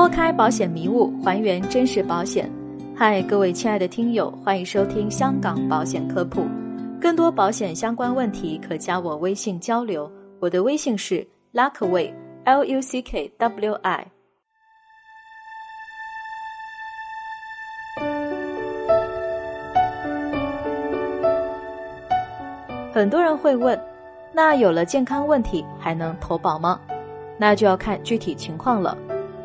拨开保险迷雾，还原真实保险。嗨，各位亲爱的听友，欢迎收听香港保险科普。更多保险相关问题，可加我微信交流。我的微信是 Luckway，L U C K W I。很多人会问，那有了健康问题还能投保吗？那就要看具体情况了。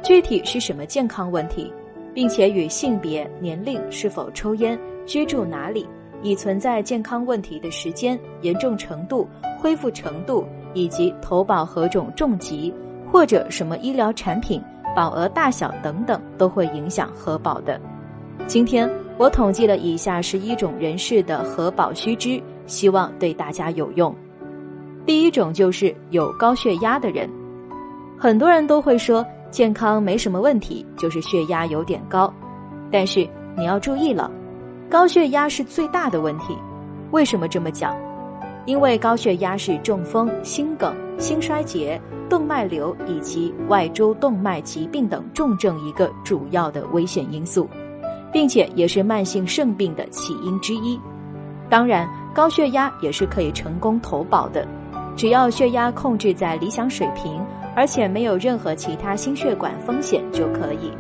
具体是什么健康问题，并且与性别、年龄、是否抽烟、居住哪里、已存在健康问题的时间、严重程度、恢复程度，以及投保何种重疾或者什么医疗产品、保额大小等等，都会影响核保的。今天我统计了以下十一种人士的核保须知，希望对大家有用。第一种就是有高血压的人，很多人都会说。健康没什么问题，就是血压有点高。但是你要注意了，高血压是最大的问题。为什么这么讲？因为高血压是中风、心梗、心衰竭、动脉瘤以及外周动脉疾病等重症一个主要的危险因素，并且也是慢性肾病的起因之一。当然，高血压也是可以成功投保的，只要血压控制在理想水平。而且没有任何其他心血管风险就可以。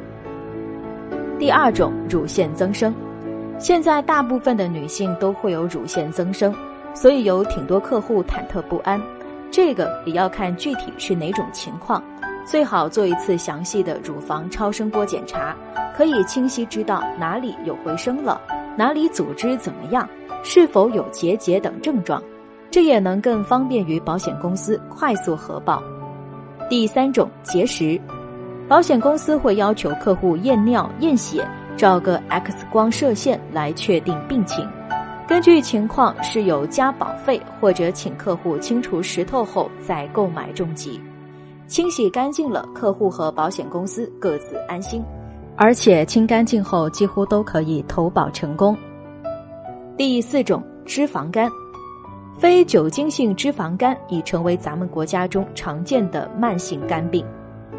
第二种，乳腺增生，现在大部分的女性都会有乳腺增生，所以有挺多客户忐忑不安。这个也要看具体是哪种情况，最好做一次详细的乳房超声波检查，可以清晰知道哪里有回声了，哪里组织怎么样，是否有结节等症状，这也能更方便于保险公司快速核保。第三种结石，保险公司会要求客户验尿、验血，照个 X 光射线来确定病情。根据情况是有加保费，或者请客户清除石头后再购买重疾。清洗干净了，客户和保险公司各自安心，而且清干净后几乎都可以投保成功。第四种脂肪肝。非酒精性脂肪肝已成为咱们国家中常见的慢性肝病，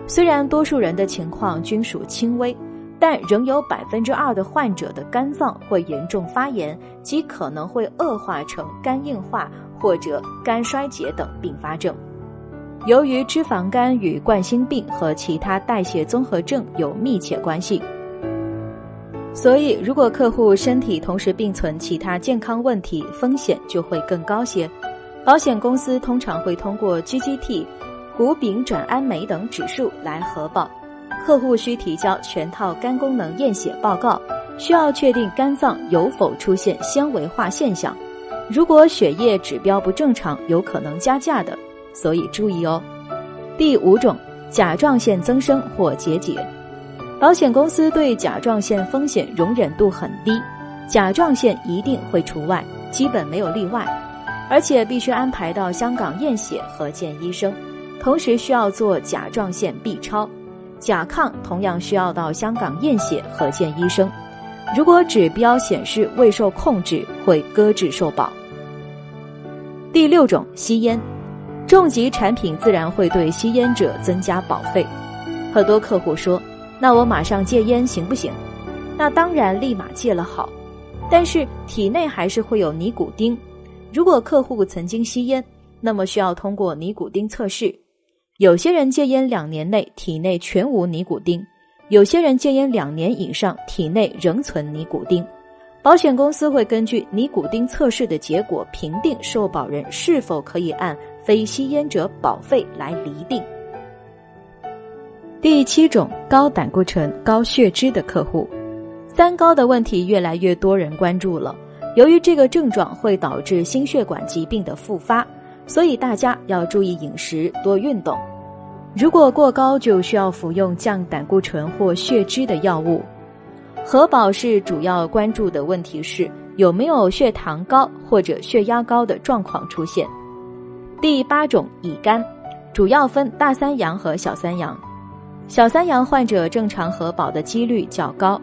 虽然多数人的情况均属轻微，但仍有百分之二的患者的肝脏会严重发炎，即可能会恶化成肝硬化或者肝衰竭等并发症。由于脂肪肝与冠心病和其他代谢综合症有密切关系。所以，如果客户身体同时并存其他健康问题，风险就会更高些。保险公司通常会通过 GGT、谷丙转氨酶等指数来核保。客户需提交全套肝功能验血报告，需要确定肝脏有否出现纤维化现象。如果血液指标不正常，有可能加价的，所以注意哦。第五种，甲状腺增生或结节。保险公司对甲状腺风险容忍度很低，甲状腺一定会除外，基本没有例外，而且必须安排到香港验血和见医生，同时需要做甲状腺 B 超，甲亢同样需要到香港验血和见医生，如果指标显示未受控制，会搁置受保。第六种，吸烟，重疾产品自然会对吸烟者增加保费，很多客户说。那我马上戒烟行不行？那当然，立马戒了好。但是体内还是会有尼古丁。如果客户曾经吸烟，那么需要通过尼古丁测试。有些人戒烟两年内体内全无尼古丁，有些人戒烟两年以上体内仍存尼古丁。保险公司会根据尼古丁测试的结果评定受保人是否可以按非吸烟者保费来厘定。第七种高胆固醇、高血脂的客户，三高的问题越来越多人关注了。由于这个症状会导致心血管疾病的复发，所以大家要注意饮食、多运动。如果过高，就需要服用降胆固醇或血脂的药物。核保是主要关注的问题是有没有血糖高或者血压高的状况出现。第八种乙肝，主要分大三阳和小三阳。小三阳患者正常核保的几率较高，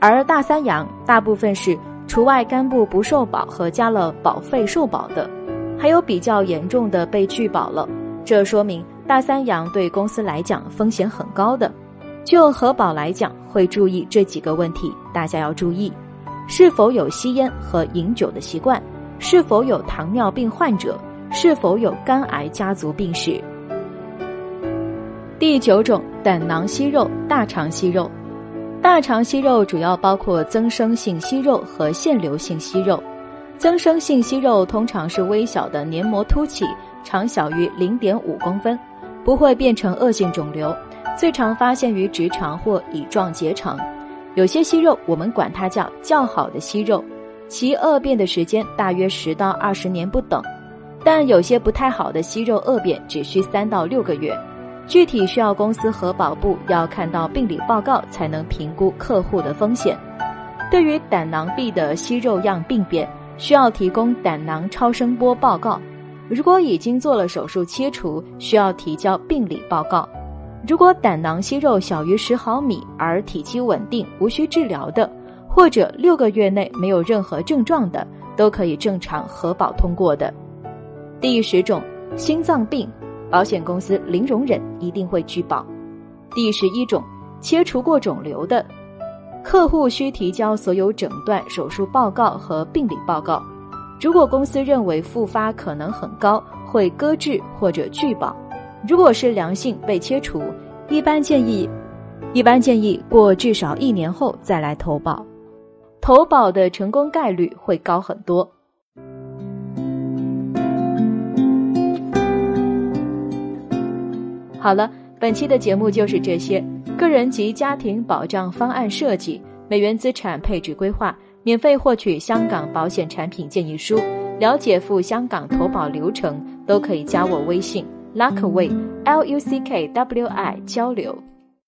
而大三阳大部分是除外肝部不受保和加了保费受保的，还有比较严重的被拒保了。这说明大三阳对公司来讲风险很高的。就核保来讲，会注意这几个问题，大家要注意：是否有吸烟和饮酒的习惯，是否有糖尿病患者，是否有肝癌家族病史。第九种，胆囊息肉、大肠息肉。大肠息肉主要包括增生性息肉和腺瘤性息肉。增生性息肉通常是微小的黏膜凸起，长小于零点五公分，不会变成恶性肿瘤。最常发现于直肠或乙状结肠。有些息肉我们管它叫较好的息肉，其恶变的时间大约十到二十年不等。但有些不太好的息肉恶变只需三到六个月。具体需要公司核保部要看到病理报告才能评估客户的风险。对于胆囊壁的息肉样病变，需要提供胆囊超声波报告。如果已经做了手术切除，需要提交病理报告。如果胆囊息肉小于十毫米而体积稳定、无需治疗的，或者六个月内没有任何症状的，都可以正常核保通过的。第十种，心脏病。保险公司零容忍，一定会拒保。第十一种，切除过肿瘤的客户需提交所有诊断、手术报告和病理报告。如果公司认为复发可能很高，会搁置或者拒保。如果是良性被切除，一般建议一般建议过至少一年后再来投保，投保的成功概率会高很多。好了，本期的节目就是这些。个人及家庭保障方案设计、美元资产配置规划，免费获取香港保险产品建议书，了解赴香港投保流程，都可以加我微信 Luckway L U C K W I 交流。